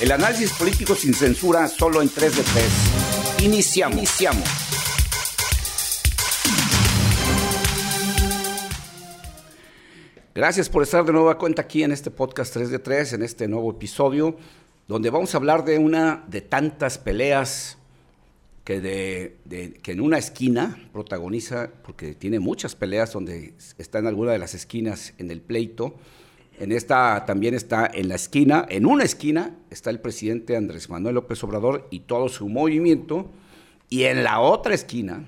El análisis político sin censura solo en 3 de 3. Iniciamos. Iniciamos. Gracias por estar de nuevo a cuenta aquí en este podcast 3 de 3, en este nuevo episodio, donde vamos a hablar de una de tantas peleas que, de, que en una esquina protagoniza, porque tiene muchas peleas donde está en alguna de las esquinas en el pleito, en esta también está en la esquina, en una esquina está el presidente Andrés Manuel López Obrador y todo su movimiento, y en la otra esquina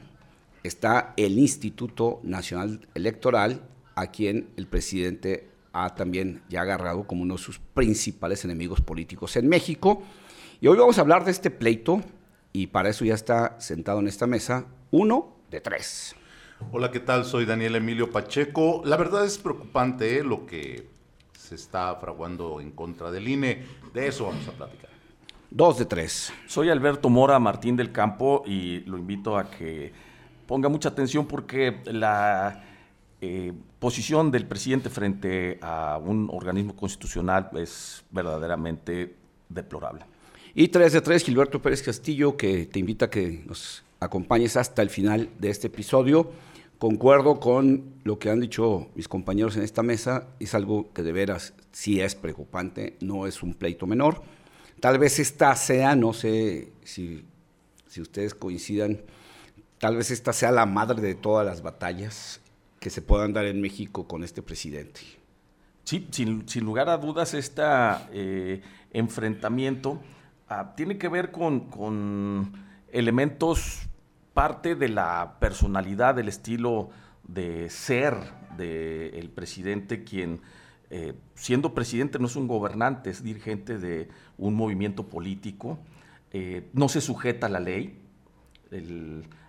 está el Instituto Nacional Electoral, a quien el presidente ha también ya agarrado como uno de sus principales enemigos políticos en México. Y hoy vamos a hablar de este pleito, y para eso ya está sentado en esta mesa uno de tres. Hola, ¿qué tal? Soy Daniel Emilio Pacheco. La verdad es preocupante ¿eh? lo que se está fraguando en contra del INE. De eso vamos a platicar. Dos de tres. Soy Alberto Mora Martín del Campo y lo invito a que ponga mucha atención porque la eh, posición del presidente frente a un organismo constitucional es verdaderamente deplorable. Y tres de tres, Gilberto Pérez Castillo, que te invita a que nos acompañes hasta el final de este episodio. Concuerdo con lo que han dicho mis compañeros en esta mesa, es algo que de veras sí es preocupante, no es un pleito menor. Tal vez esta sea, no sé si, si ustedes coincidan, tal vez esta sea la madre de todas las batallas que se puedan dar en México con este presidente. Sí, sin, lugar a dudas, este enfrentamiento ah, tiene que ver con, con elementos parte de la personalidad, del estilo de ser del presidente, quien eh, siendo presidente no es un gobernante, es dirigente de un movimiento político, eh, no se sujeta a la ley,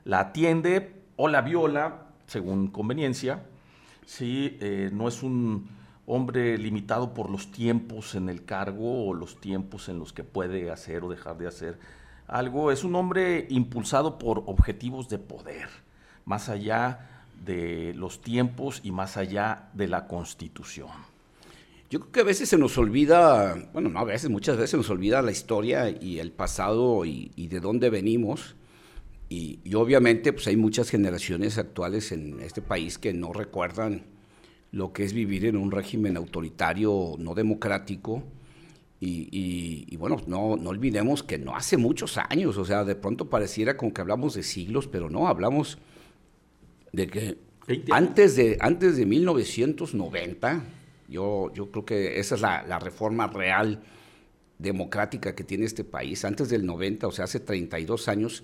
la atiende o la viola según conveniencia, sí, eh, no es un hombre limitado por los tiempos en el cargo o los tiempos en los que puede hacer o dejar de hacer algo, es un hombre impulsado por objetivos de poder, más allá de los tiempos y más allá de la constitución. Yo creo que a veces se nos olvida, bueno, no a veces, muchas veces se nos olvida la historia y el pasado y, de dónde venimos. Y, y, obviamente pues hay muchas generaciones actuales en este país que no recuerdan lo que es vivir en un régimen autoritario no democrático y, bueno, no, no olvidemos que no hace muchos años, o sea, de pronto pareciera como que hablamos de siglos, pero no, hablamos de que antes de, antes de 1990, yo, yo creo que esa es la, la, reforma real democrática que tiene este país, antes del 90, o sea, hace 32 años,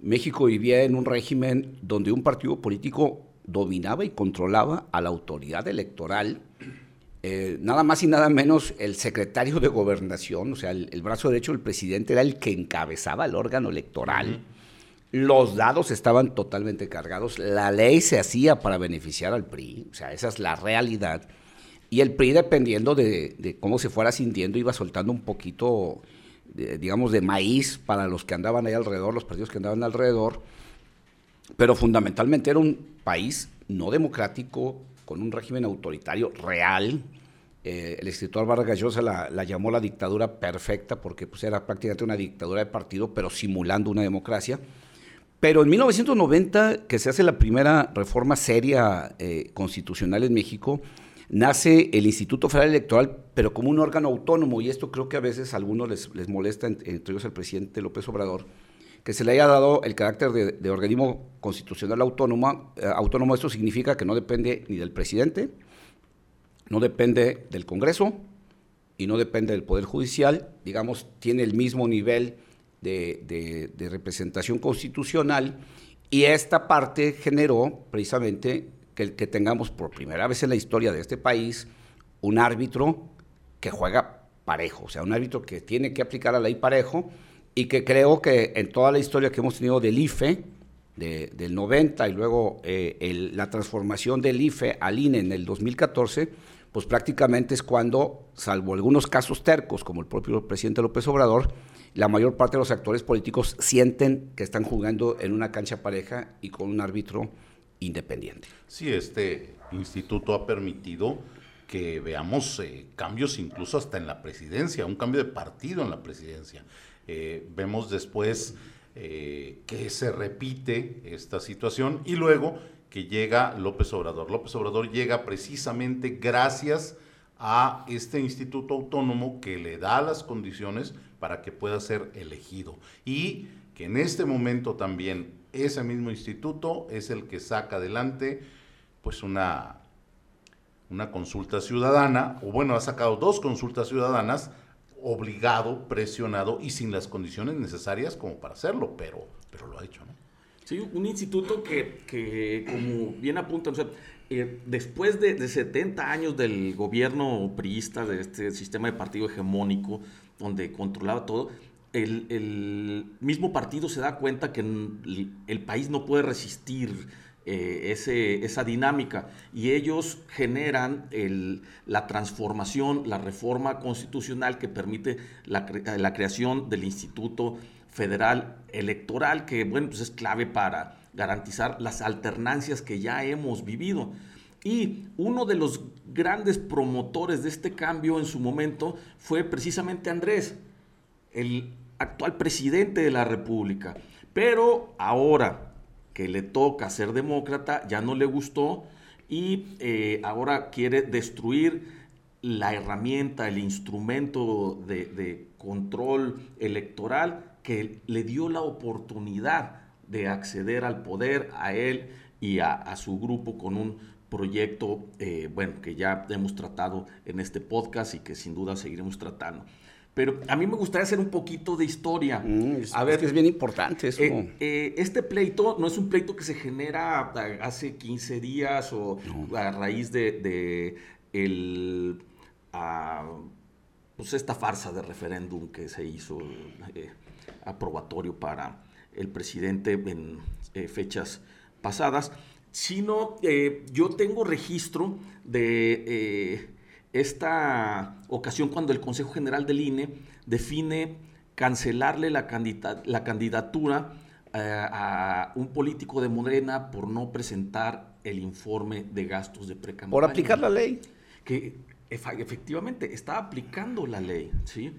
México vivía en un régimen donde un partido político dominaba y controlaba a la autoridad electoral eh, nada más y nada menos el secretario de gobernación, o sea, el, brazo derecho del presidente era el que encabezaba el órgano electoral. Los dados estaban totalmente cargados, la ley se hacía para beneficiar al PRI, o sea, esa es la realidad. Y el PRI, dependiendo de, cómo se fuera sintiendo, iba soltando un poquito, digamos, de maíz para los que andaban ahí alrededor, los partidos que andaban alrededor. Pero fundamentalmente era un país no democrático, con un régimen autoritario real. Eh, el escritor Vargas Llosa la, llamó la dictadura perfecta porque pues, era prácticamente una dictadura de partido, pero simulando una democracia. Pero en 1990, que se hace la primera reforma seria eh, constitucional en México, nace el Instituto Federal Electoral, pero como un órgano autónomo, y esto creo que a veces a algunos les, les molesta, entre ellos el presidente López Obrador, que se le haya dado el carácter de, organismo constitucional autónomo, eh, autónomo. Esto significa que no depende ni del presidente, no depende del Congreso y no depende del Poder Judicial. Digamos, tiene el mismo nivel de, representación constitucional y esta parte generó precisamente que, que tengamos por primera vez en la historia de este país un árbitro que juega parejo, o sea, un árbitro que tiene que aplicar la ley parejo y que creo que en toda la historia que hemos tenido del IFE, del 90 y luego eh, la transformación del IFE al INE en el 2014, pues prácticamente es cuando, salvo algunos casos tercos, como el propio presidente López Obrador, la mayor parte de los actores políticos sienten que están jugando en una cancha pareja y con un árbitro independiente. Sí, este instituto ha permitido que veamos eh, cambios incluso hasta en la presidencia, un cambio de partido en la presidencia. Eh, vemos después eh, que se repite esta situación y luego que llega López Obrador. López Obrador llega precisamente gracias a este instituto autónomo que le da las condiciones para que pueda ser elegido. Y que en este momento también ese mismo instituto es el que saca adelante pues una una consulta ciudadana, o bueno, ha sacado dos consultas ciudadanas, obligado, presionado y sin las condiciones necesarias como para hacerlo, pero, pero lo ha hecho, ¿no? Sí, un instituto que, que como bien apunta, eh, después de, de, 70 años del gobierno priista, de este sistema de partido hegemónico, donde controlaba todo, el, el mismo partido se da cuenta que el país no puede resistir eh, esa dinámica y ellos generan la transformación, la reforma constitucional que permite la, la, creación del Instituto Federal Electoral, que bueno, pues es clave para garantizar las alternancias que ya hemos vivido. Y uno de los grandes promotores de este cambio en su momento fue precisamente Andrés, el actual presidente de la República. Pero ahora, que le toca ser demócrata, ya no le gustó y eh, ahora quiere destruir la herramienta, el instrumento de, control electoral que le dio la oportunidad de acceder al poder a él y a, su grupo con un proyecto, eh, bueno, que ya hemos tratado en este podcast y que sin duda seguiremos tratando. Pero a mí me gustaría hacer un poquito de historia. Mm, a ver, es bien importante eso. Eh, eh, este pleito no es un pleito que se genera hace 15 días o a raíz de, el, pues esta farsa de referéndum que se hizo eh, aprobatorio para el presidente en fechas pasadas, sino yo tengo registro de esta ocasión cuando el Consejo General del INE define cancelarle la, la candidatura eh, a un político de Morena por no presentar el informe de gastos de precampaña. Por aplicar la ley. Que efectivamente está aplicando la ley, ¿sí?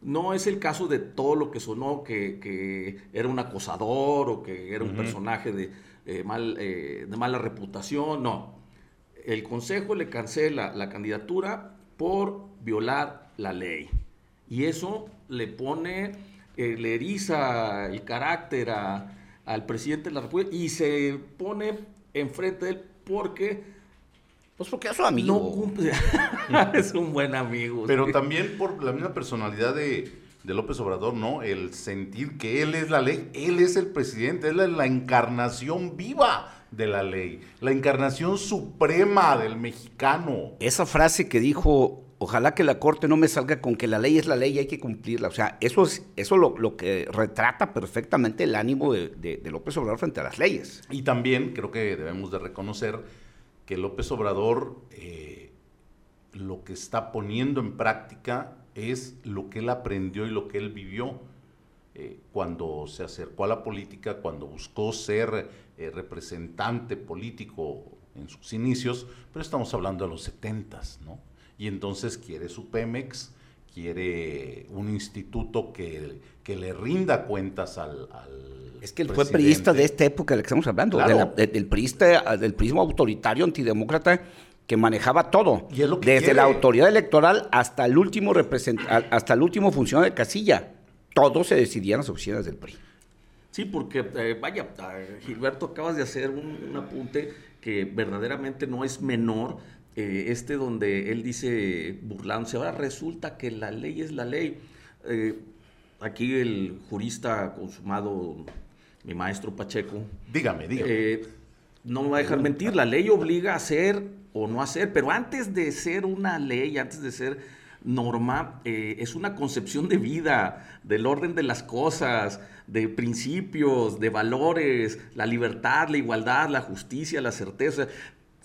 No es el caso de todo lo que sonó, que, era un acosador o que era un personaje de, eh, mal, eh, de mala reputación, no el Consejo le cancela la candidatura por violar la ley. Y eso le pone, eh, le eriza el carácter al presidente de la República y se pone enfrente de él porque... Pues porque es su amigo. No cumple. es un buen amigo. Pero también por la misma personalidad de, López Obrador, ¿no? El sentir que él es la ley, él es el presidente, él es la encarnación viva de la ley, la encarnación suprema del mexicano. Esa frase que dijo, ojalá que la Corte no me salga con que la ley es la ley y hay que cumplirla. O sea, eso es eso lo, lo que retrata perfectamente el ánimo de, López Obrador frente a las leyes. Y también creo que debemos de reconocer que López Obrador eh, lo que está poniendo en práctica es lo que él aprendió y lo que él vivió. Eh, cuando se acercó a la política, cuando buscó ser eh, representante político en sus inicios, pero estamos hablando de los 70, ¿no? Y entonces quiere su Pemex, quiere un instituto que, que le rinda cuentas al, es que él fue priista de esta época de la que estamos hablando, del priista, del prismo autoritario antidemócrata que manejaba todo, desde la autoridad electoral hasta el último hasta el último funcionario de casilla todo se decidía en las oficinas del PRI. Sí, porque, eh, vaya, Gilberto, acabas de hacer un, apunte que verdaderamente no es menor, eh, este donde él dice, burlándose, ahora resulta que la ley es la ley. Eh, aquí el jurista consumado, mi maestro Pacheco. Dígame, dígame. no me va a dejar mentir, la ley obliga a hacer o no hacer, pero antes de ser una ley, antes de ser norma eh, es una concepción de vida, del orden de las cosas, de principios, de valores, la libertad, la igualdad, la justicia, la certeza.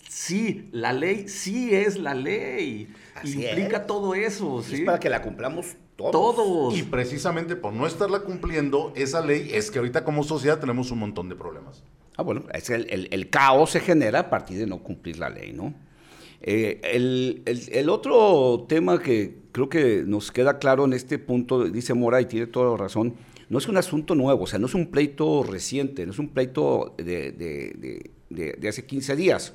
Sí, la ley sí es la ley. Implica todo eso. ¿sí? Es para que la cumplamos todos. todos. Y precisamente por no estarla cumpliendo, esa ley es que ahorita como sociedad tenemos un montón de problemas. Ah, bueno, es el, el caos se genera a partir de no cumplir la ley, ¿no? Eh, el, otro tema que creo que nos queda claro en este punto, dice Mora y tiene toda la razón, no es un asunto nuevo, o sea, no es un pleito reciente, no es un pleito de, de, de, de hace 15 días.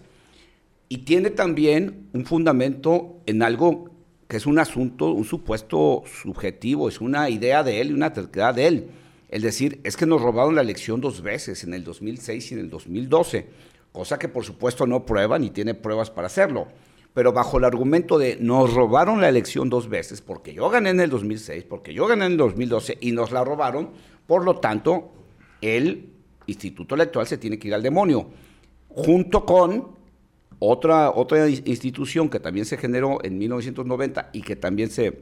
Y tiene también un fundamento en algo que es un asunto, un supuesto subjetivo, es una idea de él y una terquedad de él. Es decir, es que nos robaron la elección dos veces, en el 2006 y en el 2012, cosa que por supuesto no prueba ni tiene pruebas para hacerlo. Pero bajo el argumento de nos robaron la elección dos veces, porque yo gané en el 2006, porque yo gané en el 2012 y nos la robaron, por lo tanto, el Instituto Electoral se tiene que ir al demonio, junto con otra, otra institución que también se generó en 1990 y que también se,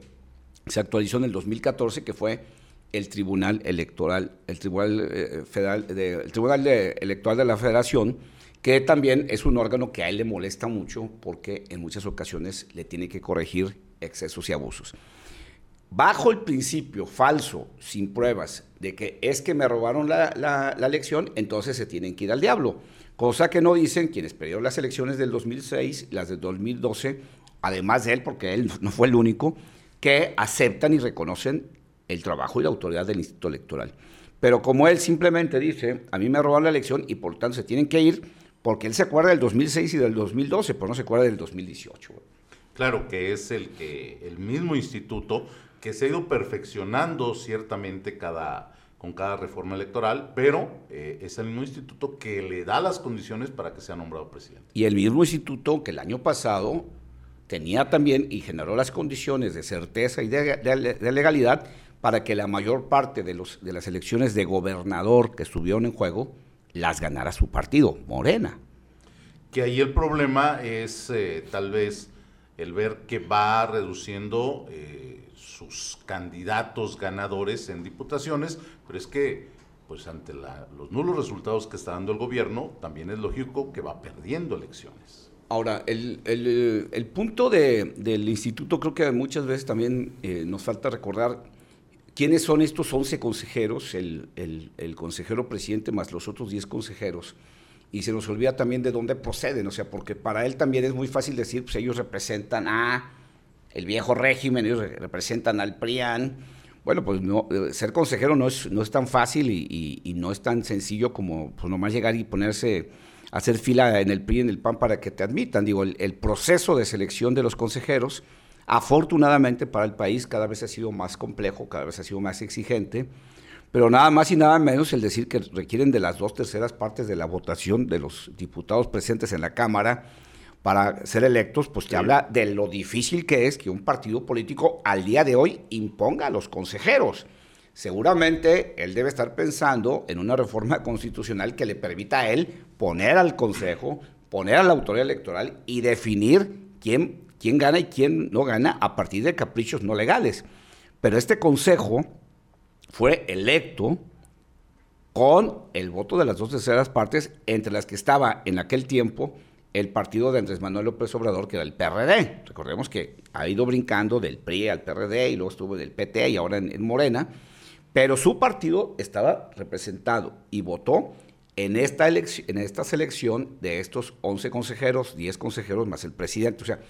se actualizó en el 2014, que fue el Tribunal Electoral, el Tribunal, eh, Federal, el Tribunal Electoral de la Federación, que también es un órgano que a él le molesta mucho porque en muchas ocasiones le tiene que corregir excesos y abusos. Bajo el principio falso, sin pruebas, de que es que me robaron la, elección, entonces se tienen que ir al diablo. Cosa que no dicen quienes perdieron las elecciones del 2006, las del 2012, además de él, porque él no fue el único, que aceptan y reconocen el trabajo y la autoridad del Instituto Electoral. Pero como él simplemente dice, a mí me robaron la elección y por tanto se tienen que ir, porque él se acuerda del 2006 y del 2012, pero no se acuerda del 2018. Claro que es el, que, el mismo instituto que se ha ido perfeccionando ciertamente cada, con cada reforma electoral, pero eh, es el mismo instituto que le da las condiciones para que sea nombrado presidente. Y el mismo instituto que el año pasado tenía también y generó las condiciones de certeza y de, legalidad para que la mayor parte de, los, de las elecciones de gobernador que estuvieron en juego las ganara su partido, Morena. Que ahí el problema es eh, tal vez el ver que va reduciendo... Eh, sus candidatos ganadores en diputaciones, pero es que pues ante los nulos resultados que está dando el gobierno, también es lógico que va perdiendo elecciones. Ahora, el, el, punto de, del instituto creo que muchas veces también eh, nos falta recordar quiénes son estos 11 consejeros, el, el, consejero presidente más los otros 10 consejeros, y se nos olvida también de dónde proceden, o sea, porque para él también es muy fácil decir, pues ellos representan a el viejo régimen, ellos representan al PRIAN. Bueno, pues no, eh, ser consejero no es, no es tan fácil y, no es tan sencillo como pues nomás llegar y ponerse a hacer fila en el PRI, en el PAN para que te admitan. Digo, el, proceso de selección de los consejeros, afortunadamente para el país, cada vez ha sido más complejo, cada vez ha sido más exigente, pero nada más y nada menos el decir que requieren de las dos terceras partes de la votación de los diputados presentes en la Cámara para ser electos, pues te habla de lo difícil que es que un partido político al día de hoy imponga a los consejeros. Seguramente él debe estar pensando en una reforma constitucional que le permita a él poner al Consejo, poner a la autoridad electoral y definir quién, quién gana y quién no gana a partir de caprichos no legales. Pero este Consejo fue electo con el voto de las dos terceras partes, entre las que estaba en aquel tiempo el partido de Andrés Manuel López Obrador, que era el PRD. Recordemos que ha ido brincando del PRI al PRD y luego estuvo del PT y ahora en, Morena, pero su partido estaba representado y votó en esta, en esta selección de estos 11 consejeros, 10 consejeros más el presidente. O sea,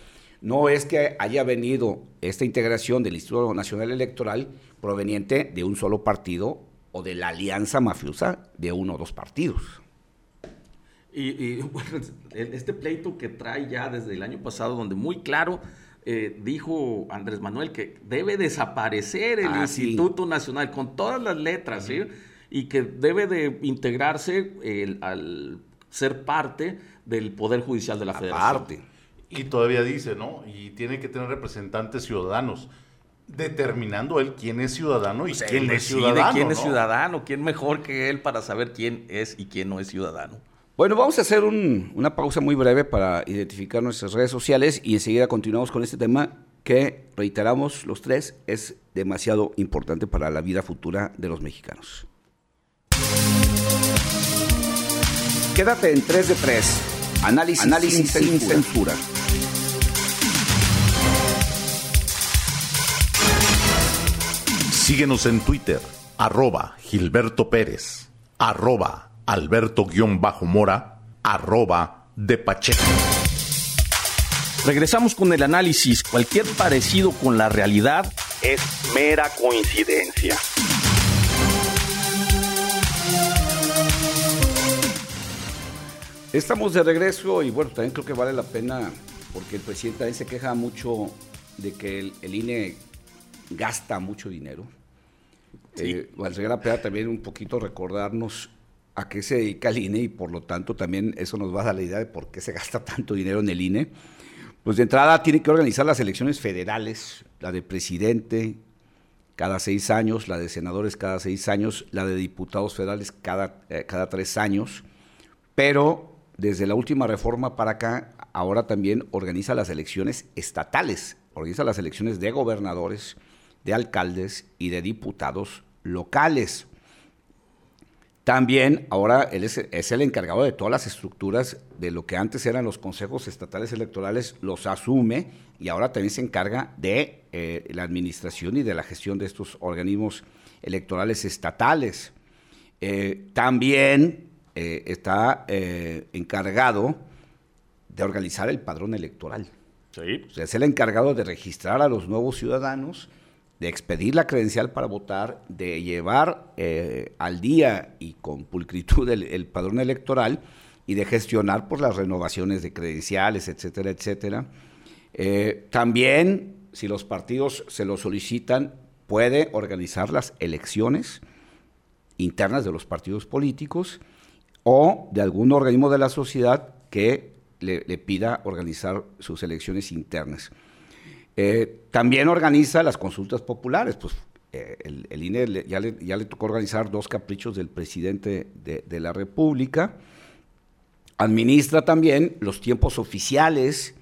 no es que haya venido esta integración del Instituto Nacional Electoral proveniente de un solo partido o de la alianza mafiosa de uno o dos partidos. Y, bueno, este pleito que trae ya desde el año pasado, donde muy claro eh, dijo Andrés Manuel que debe desaparecer el ah, Instituto Nacional con todas las letras, ¿sí? Y que debe de integrarse al ser parte del Poder Judicial de la Federación. Y todavía dice, ¿no? Y tiene que tener representantes ciudadanos determinando él quién es ciudadano y quién es ciudadano. quién es ciudadano, quién mejor que él para saber quién es y quién no es ciudadano. Bueno, vamos a hacer una pausa muy breve para identificar nuestras redes sociales y enseguida continuamos con este tema que, reiteramos los tres, es demasiado importante para la vida futura de los mexicanos. Quédate en 3 de 3. Análisis, Análisis sin, censura. Síguenos en Twitter, arroba Gilberto Pérez, arroba Alberto-Mora, arroba de Pacheco. Regresamos con el análisis. Cualquier parecido con la realidad es mera coincidencia. Estamos de regreso y bueno, también creo que vale la pena porque el presidente también se queja mucho de que el, INE gasta mucho dinero. Sí. Eh, valdría la pena también un poquito recordarnos a qué se dedica el INE y por lo tanto también eso nos va a dar la idea de por qué se gasta tanto dinero en el INE. Pues de entrada tiene que organizar las elecciones federales, la de presidente cada seis años, la de senadores cada seis años, la de diputados federales cada, eh, cada tres años, pero desde la última reforma para acá, ahora también organiza las elecciones estatales, organiza las elecciones de gobernadores, de alcaldes y de diputados locales. También ahora él es, el encargado de todas las estructuras de lo que antes eran los consejos estatales electorales, los asume y ahora también se encarga de eh, la administración y de la gestión de estos organismos electorales estatales. Eh, también eh, está encargado de organizar el padrón electoral. Sí. O sea, es el encargado de registrar a los nuevos ciudadanos, de expedir la credencial para votar, de llevar eh, al día y con pulcritud el, padrón electoral y de gestionar por las renovaciones de credenciales, etcétera, etcétera. también, si los partidos se lo solicitan, puede organizar las elecciones internas de los partidos políticos o de algún organismo de la sociedad que le, pida organizar sus elecciones internas. Eh, también organiza las consultas populares, pues eh, el, INE ya, le, tocó organizar dos caprichos del presidente de, la República. Administra también los tiempos oficiales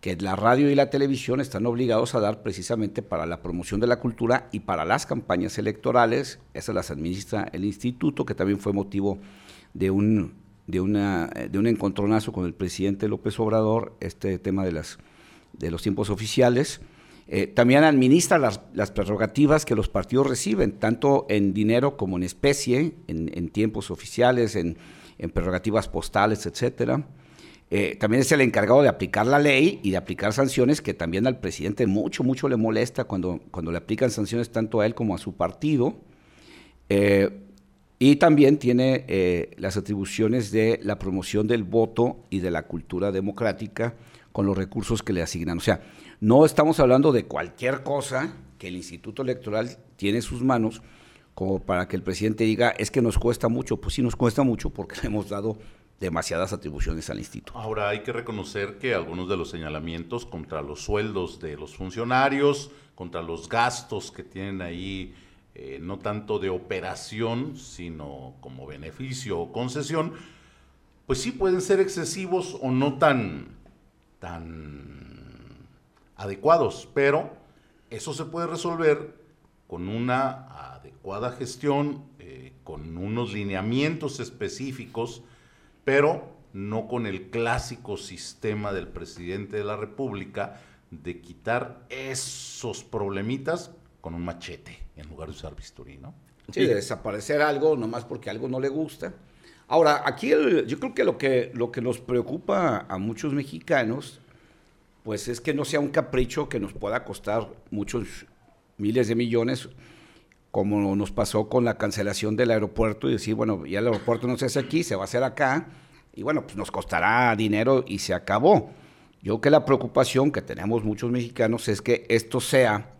que la radio y la televisión están obligados a dar precisamente para la promoción de la cultura y para las campañas electorales. Esas las administra el instituto, que también fue motivo de un, de, un encontronazo con el presidente López Obrador, este tema de, las, de los tiempos oficiales. Eh, también administra las, prerrogativas que los partidos reciben, tanto en dinero como en especie, en, tiempos oficiales, en, prerrogativas postales, etcétera. Eh, también es el encargado de aplicar la ley y de aplicar sanciones que también al presidente mucho, mucho le molesta cuando, cuando le aplican sanciones tanto a él como a su partido. Eh, y también tiene eh, las atribuciones de la promoción del voto y de la cultura democrática con los recursos que le asignan. O sea, no estamos hablando de cualquier cosa que el Instituto Electoral tiene en sus manos como para que el presidente diga, es que nos cuesta mucho. Pues sí, nos cuesta mucho porque le hemos dado demasiadas atribuciones al instituto. Ahora hay que reconocer que algunos de los señalamientos contra los sueldos de los funcionarios, contra los gastos que tienen ahí eh, no tanto de operación, sino como beneficio o concesión, pues sí pueden ser excesivos o no tan, adecuados, pero eso se puede resolver con una adecuada gestión, eh, con unos lineamientos específicos, pero no con el clásico sistema del presidente de la República de quitar esos problemitas con un machete en lugar de usar bisturí, ¿no? Sí, de desaparecer algo nomás porque algo no le gusta. Ahora, aquí yo creo que lo, que lo que nos preocupa a muchos mexicanos, pues es que no sea un capricho que nos pueda costar muchos miles de millones, como nos pasó con la cancelación del aeropuerto y decir, bueno, ya el aeropuerto no se hace aquí, se va a hacer acá, y bueno, pues nos costará dinero y se acabó. Yo creo que la preocupación que tenemos muchos mexicanos es que esto sea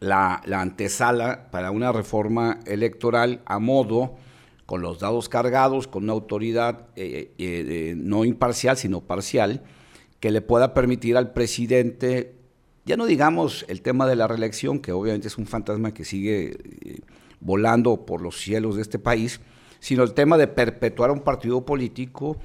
la, antesala para una reforma electoral a modo, con los dados cargados, con una autoridad eh, eh, eh, no imparcial, sino parcial, que le pueda permitir al presidente, ya no digamos el tema de la reelección, que obviamente es un fantasma que sigue volando por los cielos de este país, sino el tema de perpetuar un partido político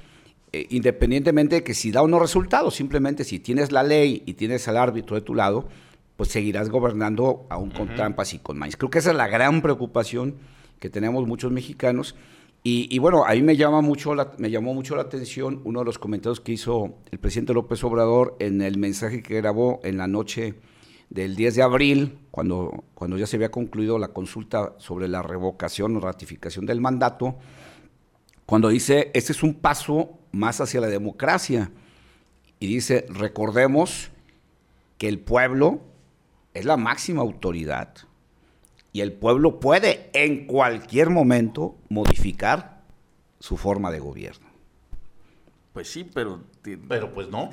independientemente de que si da o no resultados, simplemente si tienes la ley y tienes al árbitro de tu lado, pues seguirás gobernando aún con trampas y con maíz. Creo que esa es la gran preocupación que tenemos muchos mexicanos. Y, bueno, ahí me, llama mucho me llamó mucho la atención uno de los comentarios que hizo el presidente López Obrador en el mensaje que grabó en la noche del 10 de abril, cuando, cuando ya se había concluido la consulta sobre la revocación o ratificación del mandato, cuando dice, este es un paso más hacia la democracia y dice, recordemos que el pueblo es la máxima autoridad y el pueblo puede en cualquier momento modificar su forma de gobierno. Pues sí, pero... Pero pues no.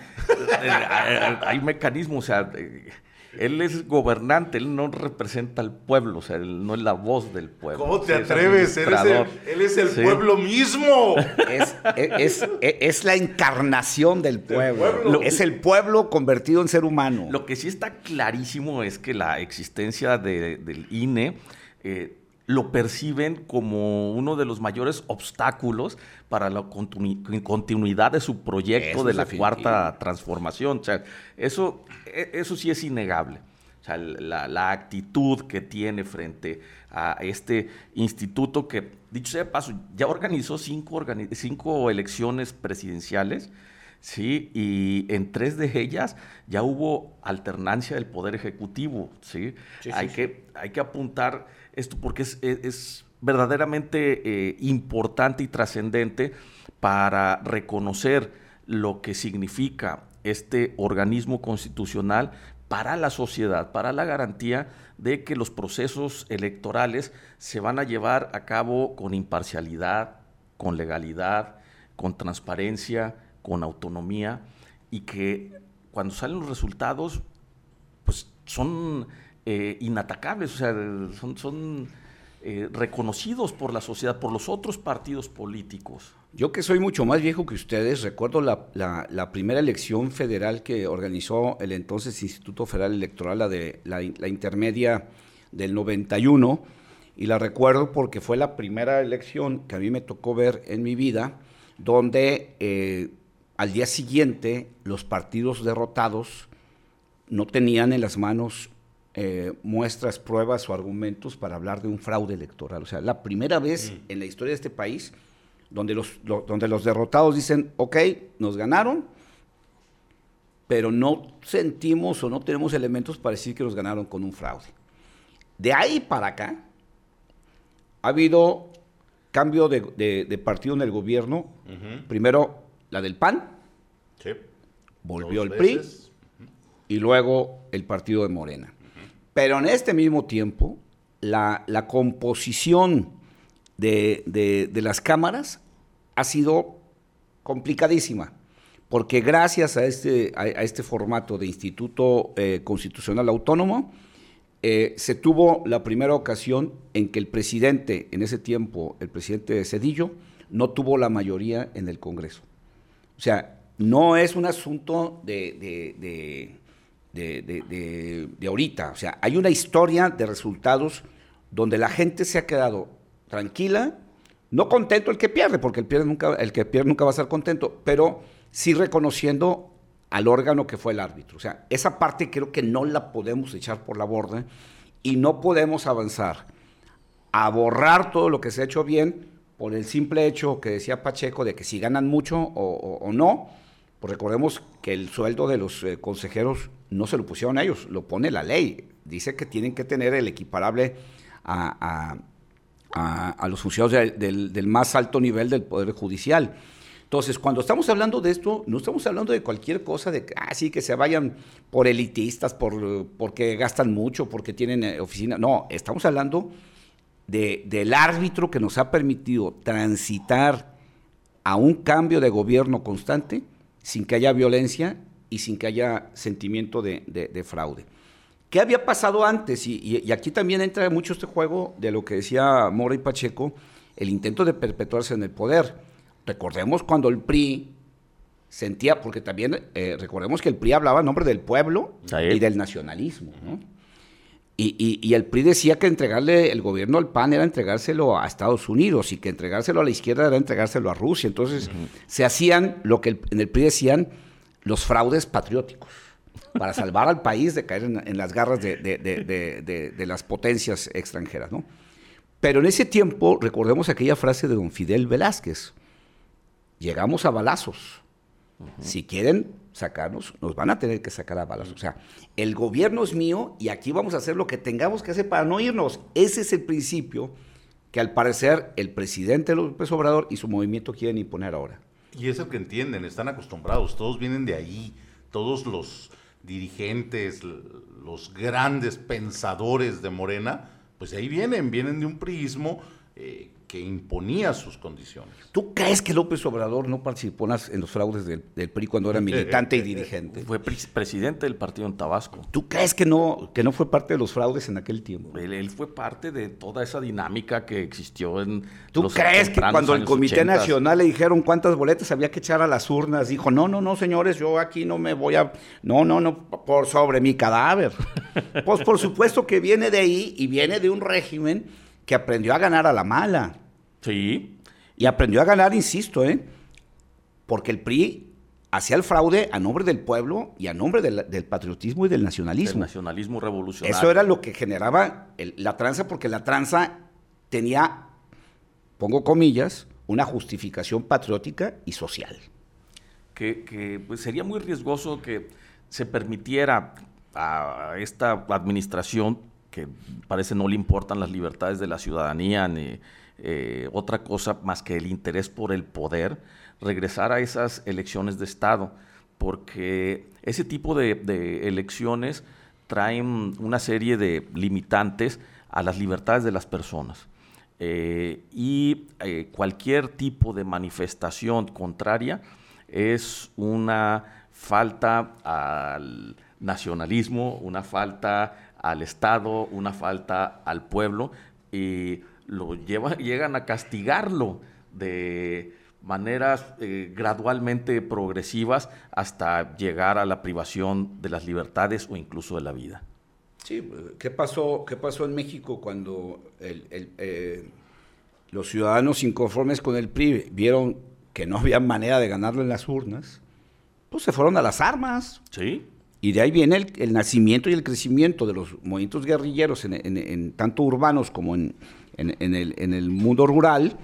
Hay mecanismos, o sea, él es gobernante, él no representa al pueblo, o sea, él no es la voz del pueblo. ¿Cómo te atreves? Él es el, pueblo mismo. Es, la encarnación del pueblo. Es el pueblo convertido en ser humano. Lo que sí está clarísimo es que la existencia del INE eh, lo perciben como uno de los mayores obstáculos para la continuidad de su proyecto de la cuarta transformación. O sea, eso, e, eso sí es innegable. O sea, la, actitud que tiene frente a este instituto que, dicho sea de paso, ya organizó cinco, cinco elecciones presidenciales, ¿sí? Y en tres de ellas ya hubo alternancia del Poder Ejecutivo, ¿sí? hay, Que, hay que apuntar esto porque es, verdaderamente eh, importante y trascendente para reconocer lo que significa este organismo constitucional para la sociedad, para la garantía de que los procesos electorales se van a llevar a cabo con imparcialidad, con legalidad, con transparencia, con autonomía y que cuando salen los resultados, pues son eh, inatacables, o sea, son, eh, reconocidos por la sociedad, por los otros partidos políticos. Yo que soy mucho más viejo que ustedes, recuerdo la, primera elección federal que organizó el entonces Instituto Federal Electoral, la de la, intermedia del 91, y la recuerdo porque fue la primera elección que a mí me tocó ver en mi vida, donde eh, al día siguiente los partidos derrotados no tenían en las manos eh, muestras, pruebas o argumentos para hablar de un fraude electoral. O sea, la primera vez mm. en la historia de este país donde los, donde los derrotados dicen, ok, nos ganaron, pero no sentimos o no tenemos elementos para decir que nos ganaron con un fraude. De ahí para acá ha habido cambio de, partido en el gobierno. Primero la del PAN, volvió el PRI y luego el partido de Morena. Pero en este mismo tiempo, la, composición de, las cámaras ha sido complicadísima, porque gracias a este, a, este formato de Instituto eh, Constitucional Autónomo, eh, se tuvo la primera ocasión en que el presidente, en ese tiempo, el presidente Cedillo, no tuvo la mayoría en el Congreso. O sea, no es un asunto de de, ahorita. O sea, hay una historia de resultados donde la gente se ha quedado tranquila, no contento el que pierde, porque el, pierde nunca, el que pierde nunca va a estar contento, pero sí reconociendo al órgano que fue el árbitro. O sea, esa parte creo que no la podemos echar por la borda y no podemos avanzar a borrar todo lo que se ha hecho bien por el simple hecho que decía Pacheco de que si ganan mucho o no, pues recordemos que el sueldo de los eh, consejeros no se lo pusieron a ellos, lo pone la ley. Dice que tienen que tener el equiparable a, los funcionarios del, más alto nivel del Poder Judicial. Entonces, cuando estamos hablando de esto, no estamos hablando de cualquier cosa de, ah, sí, que se vayan por elitistas, por, porque gastan mucho, porque tienen eh, oficina. No, estamos hablando de, del árbitro que nos ha permitido transitar a un cambio de gobierno constante sin que haya violencia y sin que haya sentimiento de, fraude. ¿Qué había pasado antes? Y, aquí también entra mucho este juego de lo que decía Mora y Pacheco, el intento de perpetuarse en el poder. Recordemos cuando el PRI sentía, porque también eh, recordemos que el PRI hablaba en nombre del pueblo y del nacionalismo, ¿no? Y, el PRI decía que entregarle el gobierno al PAN era entregárselo a Estados Unidos y que entregárselo a la izquierda era entregárselo a Rusia. Entonces se hacían lo que en el PRI decían los fraudes patrióticos para salvar al país de caer en, las garras de, las potencias extranjeras. ¿no? Pero en ese tiempo, recordemos aquella frase de don Fidel Velázquez, llegamos a balazos. Si quieren sacarnos, nos van a tener que sacar a balas. O sea, el gobierno es mío y aquí vamos a hacer lo que tengamos que hacer para no irnos. Ese es el principio que al parecer el presidente López Obrador y su movimiento quieren imponer ahora. Y es el que entienden, están acostumbrados, todos vienen de ahí, todos los dirigentes, los grandes pensadores de Morena, pues ahí vienen, vienen de un priismo eh, que imponía sus condiciones. ¿Tú crees que López Obrador no participó en los fraudes del, PRI cuando era militante y dirigente? Fue presidente del partido en Tabasco. ¿Tú crees que no, que no fue parte de los fraudes en aquel tiempo? Él, fue parte de toda esa dinámica que existió en ¿Tú crees que cuando el Comité Nacional le dijeron cuántas boletas había que echar a las urnas, dijo, no, no, no, señores, yo aquí no me voy a... No, no, no, por sobre mi cadáver. pues por supuesto que viene de ahí y viene de un régimen que aprendió a ganar a la mala. Sí. Y aprendió a ganar, insisto, ¿eh? Porque el PRI hacía el fraude a nombre del pueblo y a nombre del, patriotismo y del nacionalismo. El nacionalismo revolucionario. Eso era lo que generaba la tranza, porque la tranza tenía, pongo comillas, una justificación patriótica y social. Que, pues, sería muy riesgoso que se permitiera a esta administración que parece no le importan las libertades de la ciudadanía ni eh, otra cosa más que el interés por el poder, regresar a esas elecciones de Estado, porque ese tipo de, elecciones traen una serie de limitantes a las libertades de las personas. Eh, y eh, cualquier tipo de manifestación contraria es una falta al nacionalismo, una falta al Estado, una falta al pueblo y lo llegan a castigarlo de maneras eh, gradualmente progresivas hasta llegar a la privación de las libertades o incluso de la vida. Sí, ¿qué pasó, qué pasó en México cuando eh, los ciudadanos inconformes con el PRI vieron que no había manera de ganarlo en las urnas? Pues se fueron a las armas. Sí. Y de ahí viene el, nacimiento y el crecimiento de los movimientos guerrilleros, en, tanto urbanos como en, el, en el mundo rural.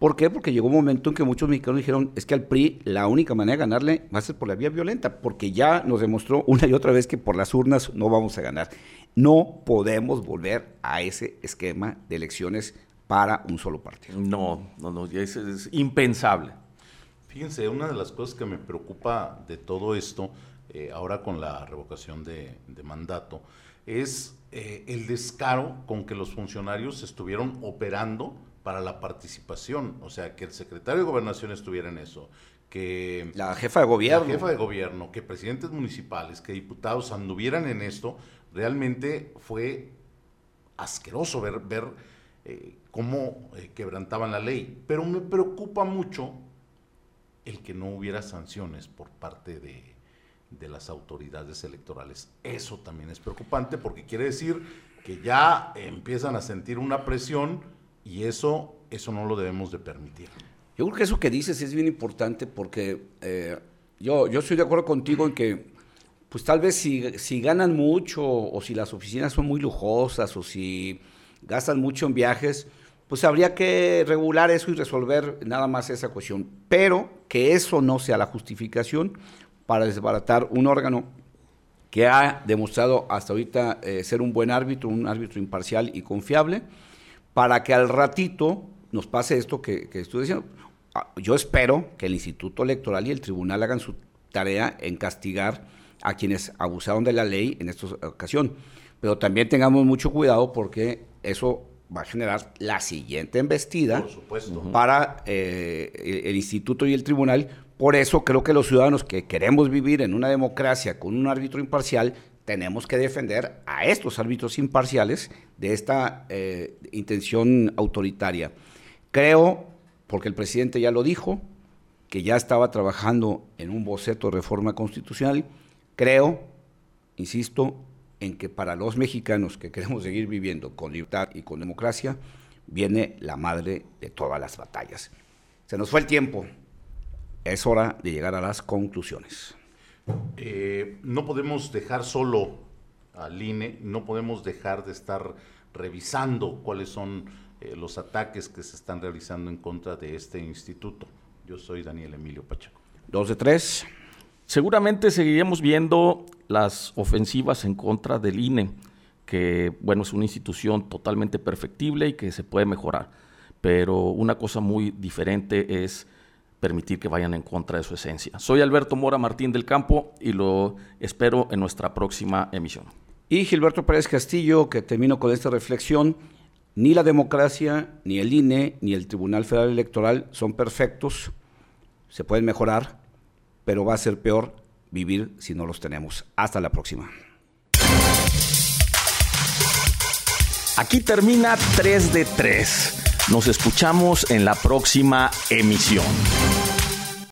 ¿Por qué? Porque llegó un momento en que muchos mexicanos dijeron, es que al PRI la única manera de ganarle va a ser por la vía violenta, porque ya nos demostró una y otra vez que por las urnas no vamos a ganar. No podemos volver a ese esquema de elecciones para un solo partido. No, no, no, es, es impensable. Fíjense, una de las cosas que me preocupa de todo esto eh, ahora con la revocación de, mandato, es eh, el descaro con que los funcionarios estuvieron operando para la participación, o sea, que el secretario de gobernación estuviera en eso, que la jefa de gobierno, la jefa de gobierno, que presidentes municipales, que diputados anduvieran en esto, realmente fue asqueroso ver, ver eh, cómo quebrantaban la ley. Pero me preocupa mucho el que no hubiera sanciones por parte de, de las autoridades electorales. Eso también es preocupante porque quiere decir que ya empiezan a sentir una presión y eso, eso no lo debemos de permitir. Yo creo que eso que dices es bien importante porque eh, yo, yo estoy de acuerdo contigo en que, pues tal vez si, si ganan mucho o si las oficinas son muy lujosas o si gastan mucho en viajes, pues habría que regular eso y resolver nada más esa cuestión. Pero que eso no sea la justificación para desbaratar un órgano que ha demostrado hasta ahorita eh, ser un buen árbitro, un árbitro imparcial y confiable, para que al ratito nos pase esto que, estoy diciendo. Ah, yo espero que el Instituto Electoral y el Tribunal hagan su tarea en castigar a quienes abusaron de la ley en esta ocasión. Pero también tengamos mucho cuidado porque eso va a generar la siguiente embestida para eh, el Instituto y el Tribunal por eso creo que los ciudadanos que queremos vivir en una democracia con un árbitro imparcial, tenemos que defender a estos árbitros imparciales de esta eh, intención autoritaria. Creo, porque el presidente ya lo dijo, que ya estaba trabajando en un boceto de reforma constitucional, creo, insisto, en que para los mexicanos que queremos seguir viviendo con libertad y con democracia, viene la madre de todas las batallas. Se nos fue el tiempo es hora de llegar a las conclusiones. Eh, no podemos dejar solo al INE, no podemos dejar de estar revisando cuáles son eh, los ataques que se están realizando en contra de este instituto. Yo soy Daniel Emilio Pacheco. Dos de tres. Seguramente seguiremos viendo las ofensivas en contra del INE, que bueno, es una institución totalmente perfectible y que se puede mejorar. Pero una cosa muy diferente es permitir que vayan en contra de su esencia. Soy Alberto Mora Martín del Campo y lo espero en nuestra próxima emisión. Y Gilberto Pérez Castillo, que termino con esta reflexión, ni la democracia, ni el INE, ni el Tribunal Federal Electoral son perfectos, se pueden mejorar, pero va a ser peor vivir si no los tenemos. Hasta la próxima. Aquí termina 3 de 3. Nos escuchamos en la próxima emisión.